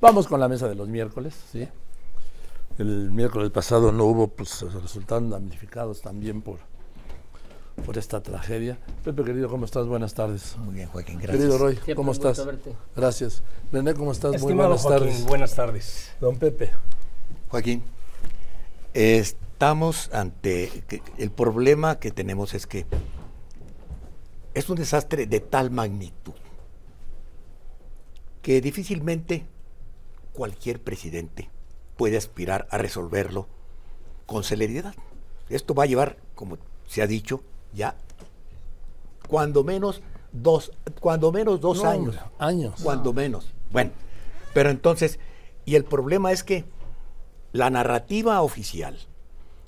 Vamos con la mesa de los miércoles, ¿sí? El miércoles pasado no hubo, pues resultaron damnificados también por, por esta tragedia. Pepe, querido, ¿cómo estás? Buenas tardes. Muy bien, Joaquín, gracias. Querido Roy, ¿cómo estás? Gracias. René, ¿cómo estás? Muy buenas tardes. Buenas tardes. Don Pepe. Joaquín, estamos ante... el problema que tenemos es que es un desastre de tal magnitud que difícilmente cualquier presidente puede aspirar a resolverlo con celeridad. Esto va a llevar, como se ha dicho, ya cuando menos dos, cuando menos dos años. Años. Cuando menos. Bueno, pero entonces, y el problema es que la narrativa oficial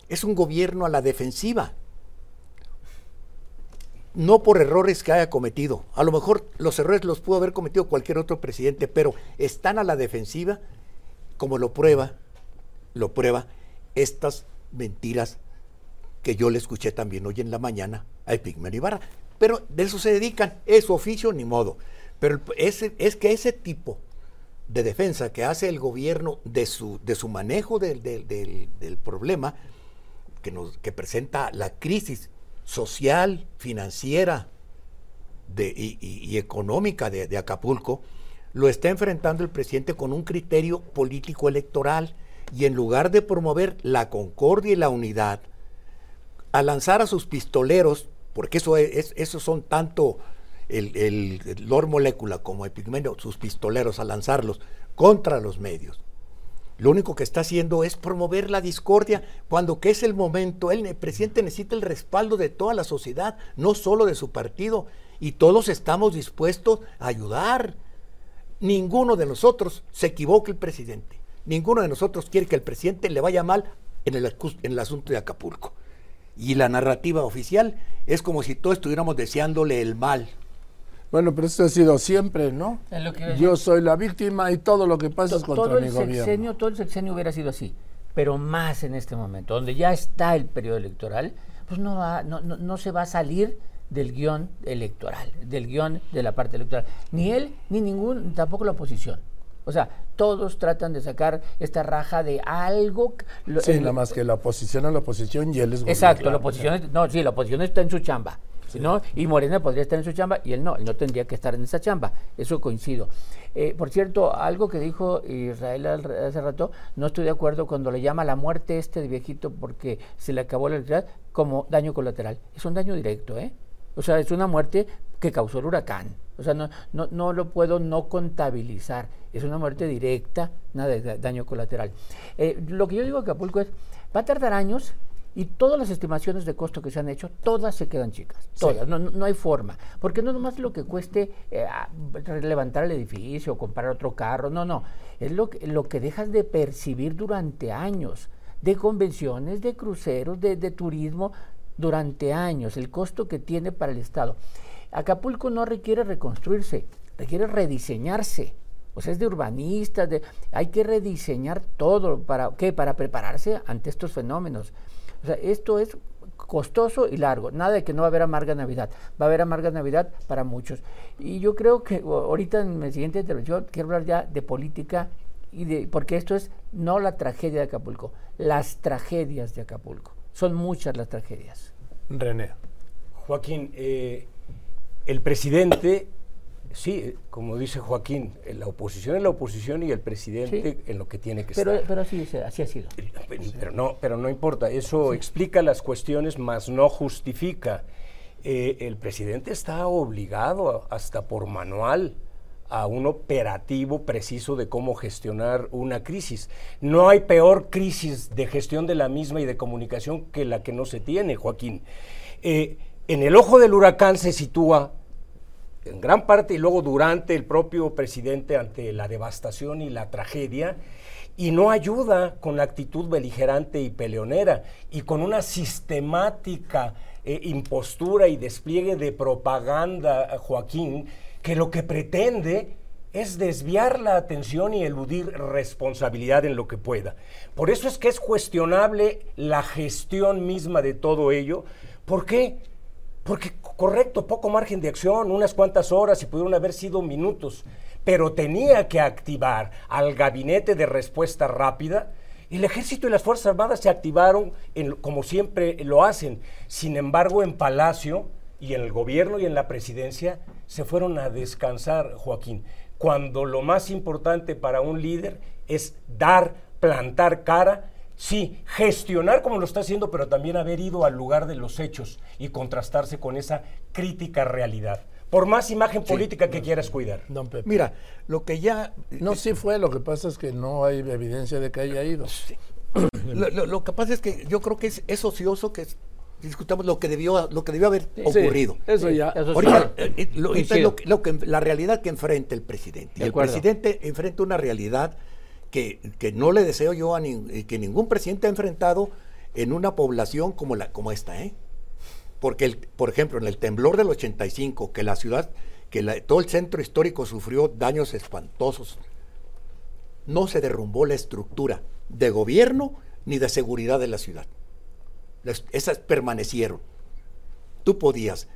es un gobierno a la defensiva. No por errores que haya cometido. A lo mejor los errores los pudo haber cometido cualquier otro presidente, pero están a la defensiva como lo prueba, lo prueba estas mentiras que yo le escuché también hoy en la mañana a Epigmen Ibarra. Pero de eso se dedican, es su oficio ni modo. Pero es que ese tipo de defensa que hace el gobierno de su, de su manejo del, problema que, nos, que presenta la crisis social, financiera y, económica de Acapulco, lo está enfrentando el presidente con un criterio político electoral y en lugar de promover la concordia y la unidad, a lanzar a sus pistoleros, porque eso es, esos son tanto el, el, Lord Molécula como Epigmenio, sus pistoleros, a lanzarlos contra los medios. Lo único que está haciendo es promover la discordia cuando que es el momento. el presidente necesita el respaldo de toda la sociedad, no solo de su partido. Y todos estamos dispuestos a ayudar ninguno de nosotros se equivoque el presidente. Ninguno de nosotros quiere que el presidente le vaya mal en el, en el asunto de Acapulco. Y la narrativa oficial es como si todos estuviéramos deseándole el mal. Bueno, pero esto ha sido siempre, ¿no? yo soy la víctima y todo lo que pasa es contra todo mi el gobierno. Todo el sexenio hubiera sido así, pero más en este momento, donde ya está el periodo electoral, pues no, va, no, no, no se va a salir del guion electoral, del guion de la parte electoral. Ni él, ni ningún, tampoco la oposición. O sea, todos tratan de sacar esta raja de algo. Sí, nada más que la oposición a la oposición y él es Exacto, la oposición, no, sí, la oposición está en su chamba. ¿No? Y Morena podría estar en su chamba y él no, él no tendría que estar en esa chamba. Eso coincido. Eh, por cierto, algo que dijo Israel hace rato, no estoy de acuerdo cuando le llama la muerte este de viejito porque se le acabó la electricidad como daño colateral. Es un daño directo, ¿eh? O sea, es una muerte que causó el huracán. O sea, no, no, no lo puedo no contabilizar. Es una muerte directa, nada de daño colateral. Eh, lo que yo digo a Acapulco es, va a tardar años y todas las estimaciones de costo que se han hecho, todas se quedan chicas, todas, no, no, hay forma, porque no nomás lo que cueste eh, levantar el edificio o comprar otro carro, no, no, es lo que, lo que dejas de percibir durante años, de convenciones, de cruceros, de, de turismo, durante años, el costo que tiene para el Estado. Acapulco no requiere reconstruirse, requiere rediseñarse. O sea, es de urbanistas, de, hay que rediseñar todo. ¿Para qué? Para prepararse ante estos fenómenos. O sea, esto es costoso y largo. Nada de que no va a haber amarga Navidad. Va a haber amarga Navidad para muchos. Y yo creo que ahorita en mi siguiente intervención quiero hablar ya de política y de porque esto es no la tragedia de Acapulco, las tragedias de Acapulco. Son muchas las tragedias. René. Joaquín, eh, el presidente, sí, como dice Joaquín, la oposición es la oposición y el presidente en lo que tiene que pero, estar. Pero así, así ha sido. Pero no, pero no importa, eso explica las cuestiones, más no justifica. Eh, el presidente está obligado, hasta por manual, a un operativo preciso de cómo gestionar una crisis. No hay peor crisis de gestión de la misma y de comunicación que la que no se tiene, Joaquín. Eh, en el ojo del huracán se sitúa en gran parte y luego durante el propio presidente ante la devastación y la tragedia y no ayuda con la actitud beligerante y peleonera y con una sistemática eh, impostura y despliegue de propaganda, Joaquín, que lo que pretende es desviar la atención y eludir responsabilidad en lo que pueda. Por eso es que es cuestionable la gestión misma de todo ello. ¿Por qué? Porque, correcto, poco margen de acción, unas cuantas horas y pudieron haber sido minutos. pero tenía que activar al gabinete de respuesta rápida. El ejército y las Fuerzas Armadas se activaron como siempre lo hacen. Sin embargo, en Palacio y en el gobierno y en la presidencia se fueron a descansar, Joaquín, cuando lo más importante para un líder es dar, plantar cara Sí, gestionar como lo está haciendo, pero también haber ido al lugar de los hechos y contrastarse con esa crítica realidad. Por más imagen política que quieras cuidar. Mira, lo que ya... No, sí fue, lo que pasa es que no hay evidencia de que haya ido. Lo, que pasa es que yo creo que es, ocioso que discutamos lo que debió lo que debió haber ocurrido. eso ya. ahorita, eh, eh, lo, que, la realidad que enfrenta el presidente. el presidente enfrenta una realidad que, no le deseo yo a eh, que ningún presidente ha enfrentado en una población como, la, como esta. ¿eh? Porque, el, por ejemplo, en el temblor del 85, que la ciudad, que todo el centro histórico sufrió daños espantosos, no se derrumbó la estructura de gobierno ni de seguridad de la ciudad. esas permanecieron. Tú podías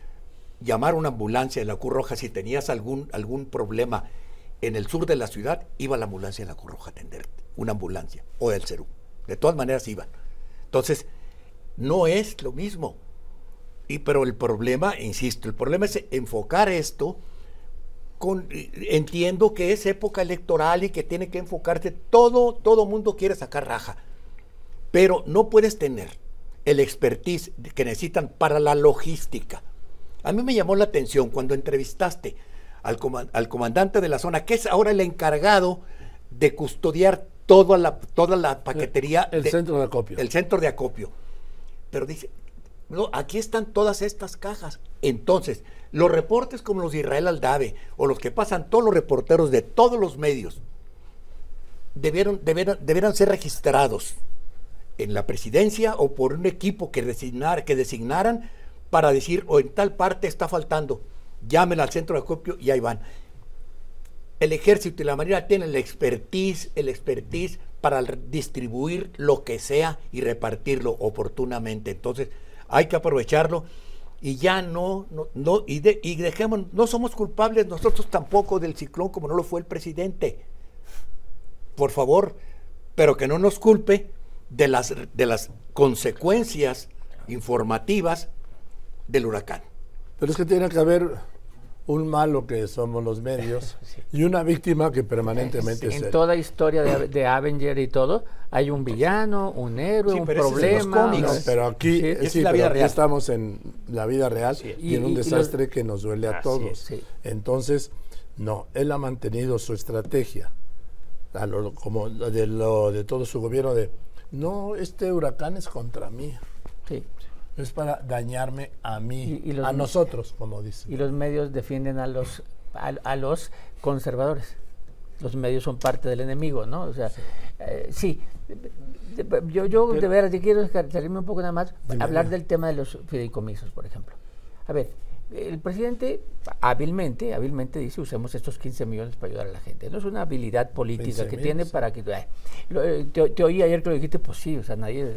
llamar una ambulancia de la Cruz Roja si tenías algún, algún problema en el sur de la ciudad iba la ambulancia de la Cruz Roja a atenderte, una ambulancia, o del Cerú. De todas maneras iban. Entonces, no es lo mismo. Y, pero el problema, insisto, el problema es enfocar esto con, entiendo que es época electoral y que tiene que enfocarse, todo, todo mundo quiere sacar raja, pero no puedes tener el expertise que necesitan para la logística. A mí me llamó la atención cuando entrevistaste al, comandante de la zona, que es ahora el encargado de custodiar toda la, toda la paquetería. El, centro de acopio. El centro de acopio. Pero dice, no, aquí están todas estas cajas. Entonces, los reportes como los de Israel Aldave o los que pasan todos los reporteros de todos los medios debieron, ser registrados en la presidencia o por un equipo que, designar, que designaran para decir, o en tal parte está faltando llamen al centro de acopio y ahí van. El ejército y la marina tienen el expertise, el expertise para distribuir lo que sea y repartirlo oportunamente. Entonces, hay que aprovecharlo y ya no, no, no y, y dejemos, no somos culpables nosotros tampoco del ciclón como no lo fue el presidente. Por favor, pero que no nos culpe de las, de las consecuencias informativas del huracán. Pero es que tiene que haber un malo que somos los medios y una víctima que permanentemente En toda historia de, Avenger y todo, hay un villano, un héroe, un problema. pero aquí, estamos en la vida real y, en un desastre que nos duele a todos. Entonces, no, él ha mantenido su estrategia, como de, lo, de todo su gobierno, de no, este huracán es contra mí. Sí es para dañarme a mí, a nosotros, como dice. Y los medios defienden a los, a, los conservadores. Los medios son parte del enemigo, ¿no? O sea, sí. Eh, yo, yo de veras, quiero salirme un poco nada más, hablar del tema de los fideicomisos, por ejemplo. A ver, el presidente hábilmente, hábilmente dice usemos estos 15 millones para ayudar a la gente. No es una habilidad política que tiene para que... Eh, te, te, oí ayer que lo dijiste, pues sí, o sea, nadie...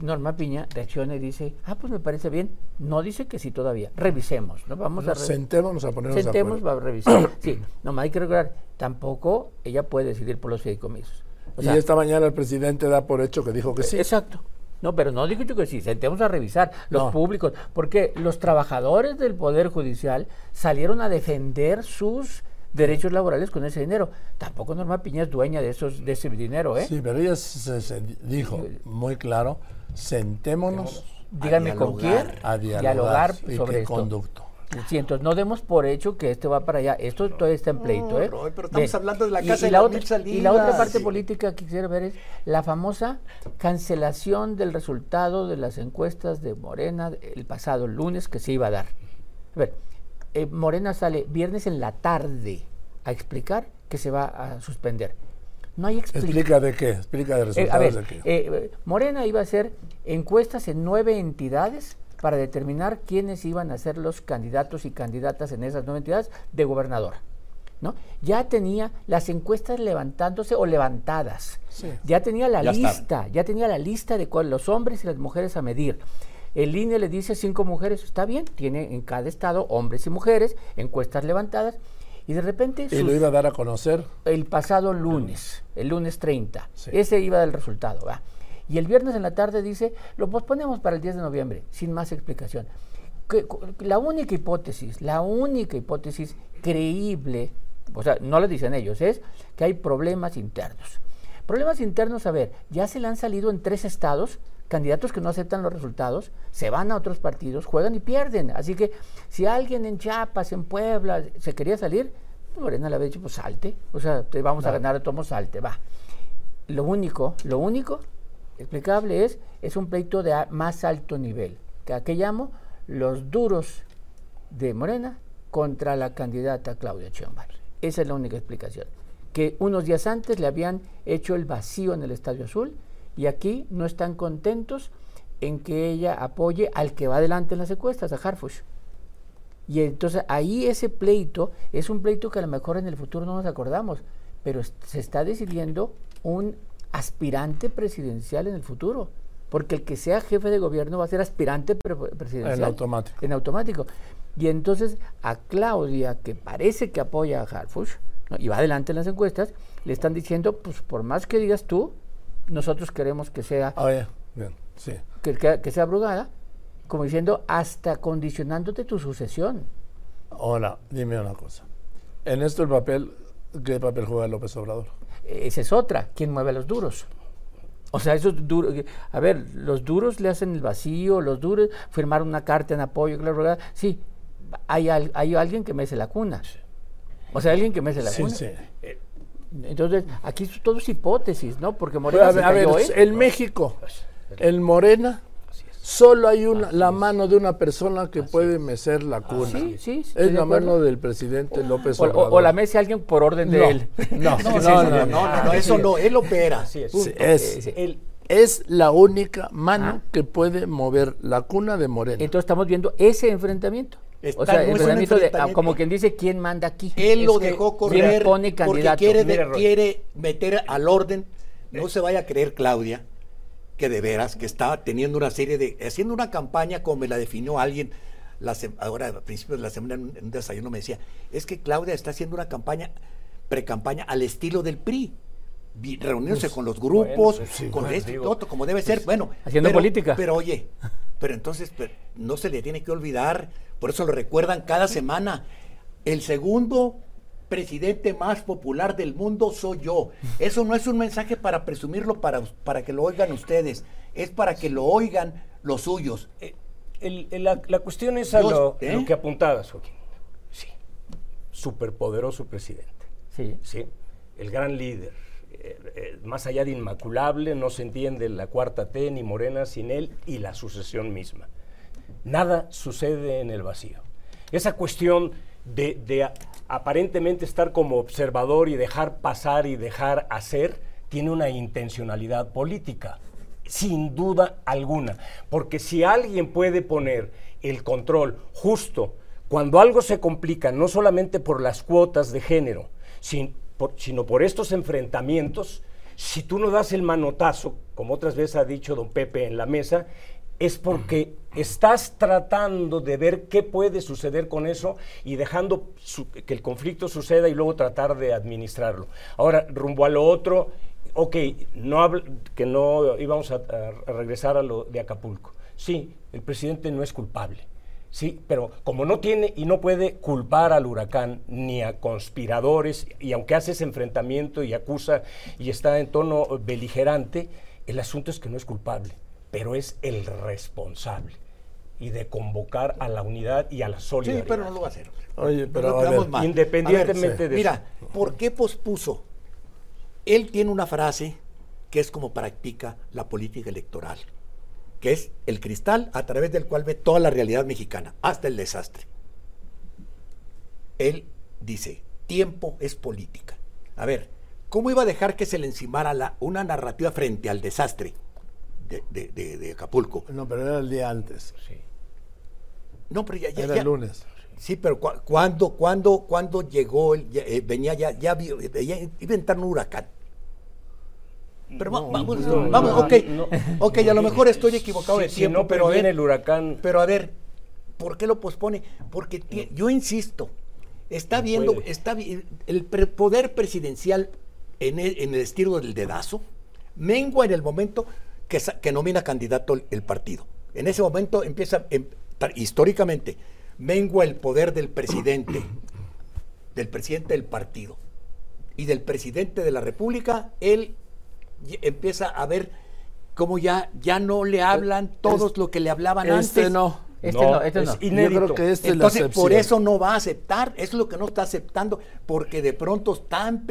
Norma Piña reacciona y dice, ah, pues me parece bien. No dice que sí todavía. Revisemos, ¿no? Vamos a sentémonos a ponernos Sentemos, va a revisar. sí, nomás hay que recordar, tampoco ella puede decidir por los fideicomisos. y esta mañana el presidente da por hecho que dijo que sí. Exacto. No, pero no digo yo que sí, sentemos a revisar los públicos, porque los trabajadores del Poder Judicial salieron a defender sus derechos laborales con ese dinero. Tampoco Norma Piña es dueña de esos de ese dinero, ¿eh? Sí, pero ella se, dijo muy claro, sentémonos. Díganme con quién. A dialogar, sobre qué conducto. Sí, entonces no demos por hecho que este va para allá. Esto todavía está en pleito, ¿eh? pero estamos hablando de la casa y, la otra, y la otra parte política que quisiera ver es la famosa cancelación del resultado de las encuestas de Morena el pasado lunes que se iba a dar. A ver, eh, Morena sale viernes en la tarde a explicar que se va a suspender. No hay explicación. ¿Explica de qué? ¿Explica de eh, resultados de qué? Eh, Morena iba a hacer encuestas en nueve entidades para determinar quiénes iban a ser los candidatos y candidatas en esas nueve entidades de gobernadora. ¿no? Ya tenía las encuestas levantándose o levantadas. Ya tenía la lista, ya tenía la lista de cuál, los hombres y las mujeres a medir. El INE le dice cinco mujeres, está bien, tiene en cada estado hombres y mujeres, encuestas levantadas, Y de repente... Y lo iba a dar a conocer. El pasado lunes, el lunes 30. Ese iba del resultado. ¿va? Y el viernes en la tarde dice, lo posponemos para el 10 de noviembre, sin más explicación. Que, la única hipótesis, la única hipótesis creíble, o sea, no lo dicen ellos, es que hay problemas internos. Problemas internos, a ver, ya se le han salido en tres estados candidatos que no aceptan los resultados, se van a otros partidos, juegan y pierden. Así que si alguien en Chiapas, en Puebla, se quería salir, pues Morena le había dicho, pues salte, o sea, te vamos a ganar, tomo salte, va. Lo único, lo único explicable es, es un pleito de más alto nivel, que a qué llamo los duros de Morena contra la candidata Claudia Sheinbaum. Esa es la única explicación. Que unos días antes le habían hecho el vacío en el Estadio Azul y aquí no están contentos en que ella apoye al que va adelante en las encuestas, a Harfush. Y entonces ahí ese pleito es un pleito que a lo mejor en el futuro no nos acordamos, pero se está decidiendo un aspirante presidencial en el futuro. Porque el que sea jefe de gobierno va a ser aspirante presidencial. En automático. En automático. Y entonces a Claudia, que parece que apoya a Harfush, y va adelante en las encuestas, le están diciendo, pues por más que digas tú, nosotros queremos que sea, ah, que, sea abrogada, como diciendo, hasta condicionándote tu sucesión. Ahora, dime una cosa. En esto el papel, ¿qué papel juega López Obrador? Esa es otra, ¿quién mueve a los duros? O sea, esos duros, a ver, los duros le hacen el vacío, los duros firmar una carta en apoyo, claro, sí, hay, hay alguien que mece la cuna. O sea, alguien que mece la cuna. Sí. Eh, entonces, aquí todo es hipótesis, ¿no? Porque Morena. a ver, el México, el Morena, solo hay una, la mano de una persona que puede mecer la cuna. Sí, sí, es la mano del presidente López Obrador. O, la mece alguien por orden de él. No, no, no, no, eso no, él opera. es, es la única mano que puede mover la cuna de Morena. Entonces estamos viendo ese enfrentamiento o sea, ah, como quien dice, ¿quién manda aquí? Él lo dejó correr pone porque quiere, quiere meter al orden. No se vaya a creer, Claudia, que de veras, que estaba teniendo una serie de, haciendo una campaña como me la definió alguien, la, ahora a principios de la semana en un desayuno me decía, es que Claudia está haciendo una campaña, pre-campaña al estilo del PRI reuniéndose pues, con los grupos, pues con esto y todo, como debe ser. Pues, bueno, haciendo política. Pero oye, pero entonces no se le tiene que olvidar, por eso lo recuerdan cada semana. El segundo presidente más popular del mundo soy yo. Eso no es un mensaje para presumirlo para, para que lo oigan ustedes, es para que lo oigan los suyos. Eh, la, cuestión es a lo, ¿eh? que apuntabas, Joaquín. Sí, superpoderoso presidente. Sí. Sí, el gran líder eh, eh, más allá de inmaculable, no se entiende la cuarta T ni Morena sin él y la sucesión misma. Nada sucede en el vacío. Esa cuestión de, aparentemente estar como observador y dejar pasar y dejar hacer, tiene una intencionalidad política, sin duda alguna. Porque si alguien puede poner el control justo cuando algo se complica, no solamente por las cuotas de género, sin, sino por estos enfrentamientos, si tú no das el manotazo, como otras veces ha dicho don Pepe en la mesa, es porque estás tratando de ver qué puede suceder con eso y dejando que el conflicto suceda y luego tratar de administrarlo. Ahora, rumbo a lo otro, ok, no que no íbamos a regresar a lo de Acapulco. Sí, el presidente no es culpable Sí, pero como no tiene y no puede culpar al huracán ni a conspiradores, y aunque hace ese enfrentamiento y acusa y está en tono beligerante, el asunto es que no es culpable, pero es el responsable y de convocar a la unidad y a la solidaridad. Sí, pero no lo va a hacer. Oye, pero independientemente de Mira, ¿por qué pospuso? Él tiene una frase que es como practica la política electoral que es el cristal a través del cual ve toda la realidad mexicana, hasta el desastre. Él dice, tiempo es política. A ver, ¿cómo iba a dejar que se le encimara la, una narrativa frente al desastre de, Acapulco? No, pero era el día antes. Sí. No, pero ya... ya era el lunes. Sí, pero cuando, cuando, cuando llegó, eh, venía ya, ya, iba a entrar un huracán. Pero vamos, vamos, ok, ok, a lo mejor estoy equivocado de tiempo, pero viene el huracán. Pero a ver, ¿por qué lo pospone? Porque yo insisto, está viendo, está el poder presidencial en el, en el, estilo del dedazo mengua en el momento que, que nomina candidato el, partido. En ese momento empieza, em, históricamente, mengua el poder del presidente, del presidente del partido y del presidente de la República, él empieza a ver cómo ya, ya no le hablan todos lo que le hablaban este antes. No. Este no, este no. Yo creo que este Entonces, por eso no va a aceptar, es lo que no está aceptando, porque de pronto están,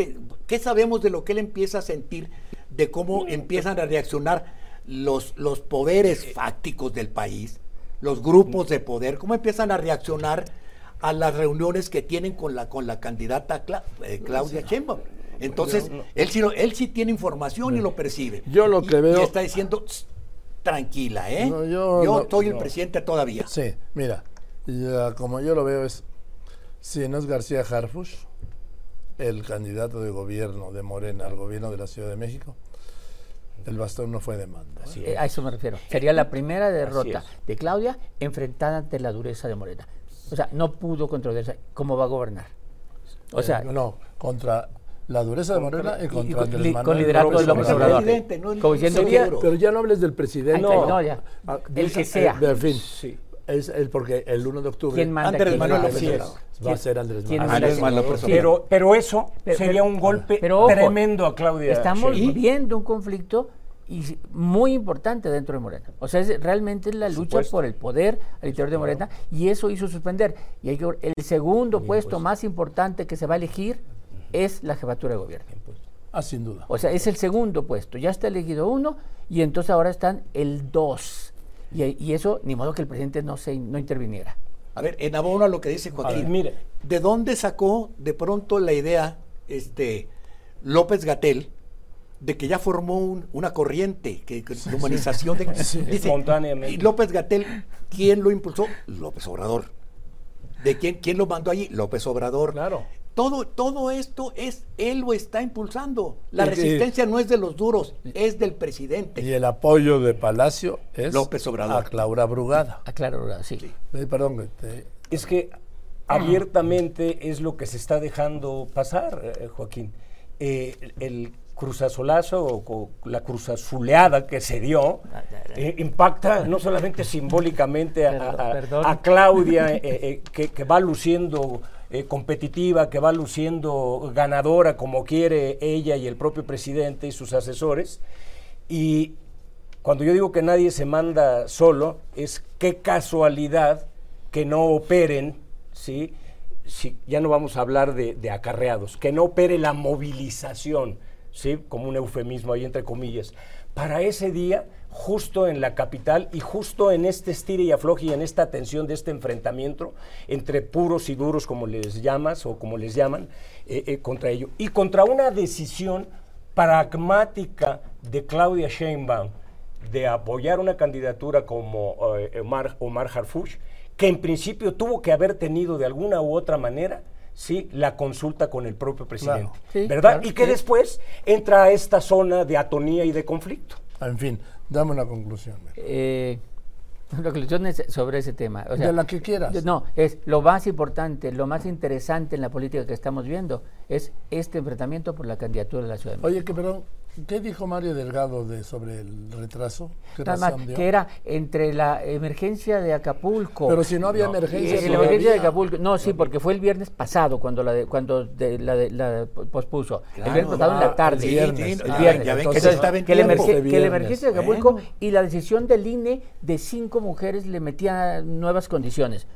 ¿qué sabemos de lo que él empieza a sentir, de cómo empiezan a reaccionar los, los poderes fácticos del país, los grupos de poder, cómo empiezan a reaccionar a las reuniones que tienen con la, con la candidata eh, Claudia Sheinbaum? Entonces, él, sí, él sí tiene información y lo percibe. Yo lo que veo... Y está diciendo, tranquila, ¿eh? yo, soy el presidente todavía. Sí, mira, como yo lo veo es, si no es García Harfush, el candidato de gobierno de Morena al gobierno de la Ciudad de México, el bastón no fue de mando. ¿eh? A eso me refiero. Sería la primera derrota de Claudia enfrentada ante la dureza de Morena. O sea, no pudo controlarse. ¿Cómo va a gobernar? O sea, eh, no, contra la dureza de Morena y contra Andrés Manuel Con liderazgo del López Obrador. pero ya no hables del presidente. No, no ya. Ah, el que sea. En fin. Sí. Es el porque el 1 de octubre ¿Quién manda Andrés Manuel López Obrador. Va a ser Andrés Manuel. López Pero, pero eso sería un golpe tremendo a Claudia. Estamos viendo un conflicto y muy importante dentro de Morena. O sea, es realmente la lucha por el poder al interior de Morena y eso hizo suspender. Y hay que, el segundo puesto más importante que se va a elegir es la jefatura de gobierno. Ah, sin duda. O sea, es el segundo puesto. Ya está elegido uno y entonces ahora están el dos. Y, eso, ni modo que el presidente no, se, no interviniera. A ver, en abono a lo que dice Joaquín, mire, ¿de dónde sacó de pronto la idea este López Gatel de que ya formó una corriente que, de humanización de, espontáneamente. Y López Gatel, ¿quién lo impulsó? López Obrador. ¿De quién, quién lo mandó allí? López Obrador. Claro. Todo, todo esto es, él lo está impulsando. La resistencia no es de los duros, es del presidente. Y el apoyo de Palacio es López Obrador. a Claudia Brugada. A Claudia Brugada, sí. Eh, perdón. Es que abiertamente es lo que se está dejando pasar, eh, Joaquín. Eh, el cruzazolazo o, la cruzazuleada que se dio ah, impacta no solamente simbólicamente a, Claudia, que, que, va luciendo eh, competitiva, que va luciendo ganadora como quiere ella y el propio presidente y sus asesores. Y cuando yo digo que nadie se manda solo, es qué casualidad que no operen, ¿sí? Si, ya no vamos a hablar de, de, acarreados, que no opere la movilización, ¿sí? como un eufemismo ahí entre comillas, para ese día justo en la capital y justo en este estire y afloje y en esta tensión de este enfrentamiento entre puros y duros, como les llamas o como les llaman, eh, eh, contra ello. Y contra una decisión pragmática de Claudia Sheinbaum de apoyar una candidatura como eh, Omar, Omar que en principio tuvo que haber tenido de alguna u otra manera sí la consulta con el propio presidente, ¿verdad? y que después entra a esta zona de atonía y de conflicto. En fin, Dame una conclusión. Eh, la conclusión es sobre ese tema. de la que quieras. No, es lo más importante, lo más interesante en la política que estamos viendo es este enfrentamiento por la candidatura de la Ciudad. Oye, que perdón, ¿Qué dijo Mario Delgado de, sobre el retraso? que era entre la emergencia de Acapulco. Pero si no había emergencia. la emergencia de Acapulco. No, sí, porque fue el viernes pasado cuando la de, cuando la, pospuso. el viernes pasado en la tarde. El viernes. El viernes. que, la emergencia de Acapulco y la decisión del INE de cinco mujeres le metía nuevas condiciones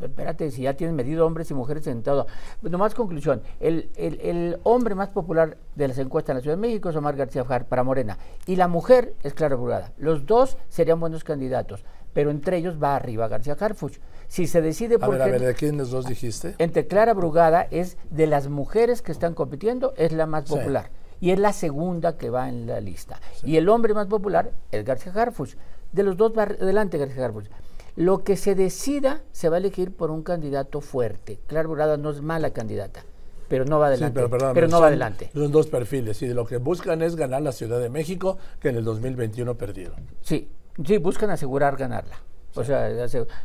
espérate, si ya tienen medido hombres y mujeres en todo. Nomás conclusión, el, el, hombre más popular de las encuestas en la Ciudad de México es Omar García Fajar para Morena y la mujer es Clara Brugada. Los dos serían buenos candidatos, pero entre ellos va arriba García Harfuch. Si se decide por... A ver, a ver, ¿de quiénes dos dijiste? Entre Clara Brugada es de las mujeres que están compitiendo, es la más popular. Y es la segunda que va en la lista. Y el hombre más popular es García Harfuch. De los dos va adelante García Harfuch. Lo que se decida se va a elegir por un candidato fuerte. Clara Brugada no es mala candidata, pero no va adelante. pero, no va adelante. Son dos perfiles y lo que buscan es ganar la Ciudad de México, que en el 2021 perdieron. Sí, sí, buscan asegurar ganarla. O sea,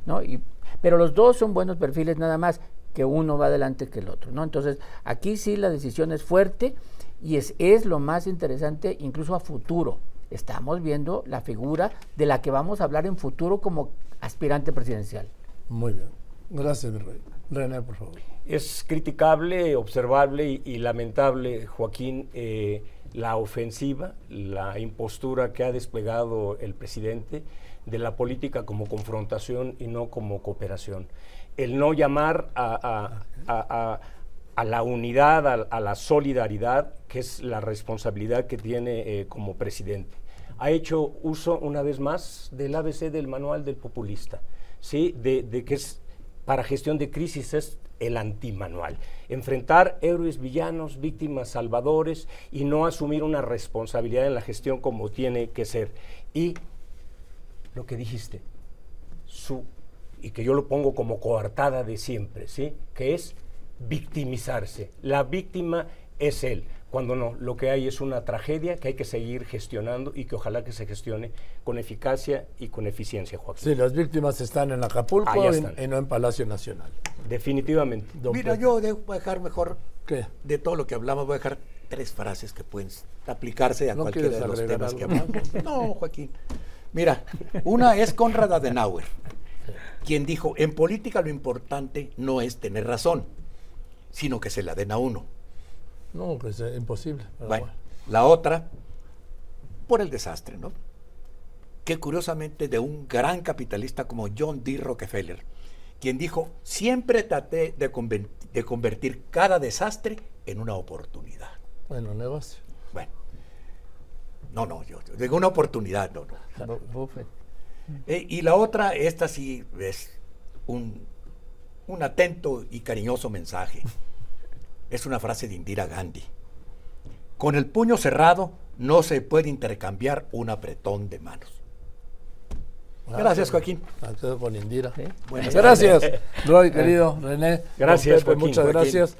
no, y, pero los dos son buenos perfiles nada más que uno va adelante que el otro, ¿no? Entonces, aquí sí la decisión es fuerte y es, es lo más interesante incluso a futuro. Estamos viendo la figura de la que vamos a hablar en futuro como aspirante presidencial. Muy bien. Gracias, mi rey. René, por favor. Es criticable, observable y, lamentable, Joaquín, eh, la ofensiva, la impostura que ha desplegado el presidente de la política como confrontación y no como cooperación. El no llamar a, la unidad, a, la solidaridad, que es la responsabilidad que tiene eh, como presidente. Ha hecho uso, una vez más, del ABC del manual del populista, ¿sí? de, de que es para gestión de crisis es el antimanual. Enfrentar héroes, villanos, víctimas, salvadores y no asumir una responsabilidad en la gestión como tiene que ser. Y lo que dijiste, su, y que yo lo pongo como coartada de siempre, ¿sí? que es victimizarse. La víctima es él cuando no, lo que hay es una tragedia que hay que seguir gestionando y que ojalá que se gestione con eficacia y con eficiencia, Joaquín. Sí, las víctimas están en Acapulco y, no en Palacio Nacional. Definitivamente. Mira, yo voy a dejar mejor ¿Qué? de todo lo que hablamos, voy a dejar tres frases que pueden aplicarse a cualquiera de los temas que hablamos. No, Joaquín. Mira, una es Conrad Adenauer, quien dijo, en política lo importante no es tener razón, sino que se la den a uno. No, pues es imposible. Bueno, la otra, por el desastre, ¿no? Que curiosamente de un gran capitalista como John D. Rockefeller, quien dijo, siempre traté de, convertir cada desastre en una oportunidad. Bueno, negocio. Bueno. No, no, yo, digo una oportunidad, no, no. Eh, y la otra, esta sí es un, un atento y cariñoso mensaje es una frase de Indira Gandhi. Con el puño cerrado no se puede intercambiar un apretón de manos. Gracias, Joaquín. con Indira. Gracias, Roy, querido, René. Gracias, Muchas gracias.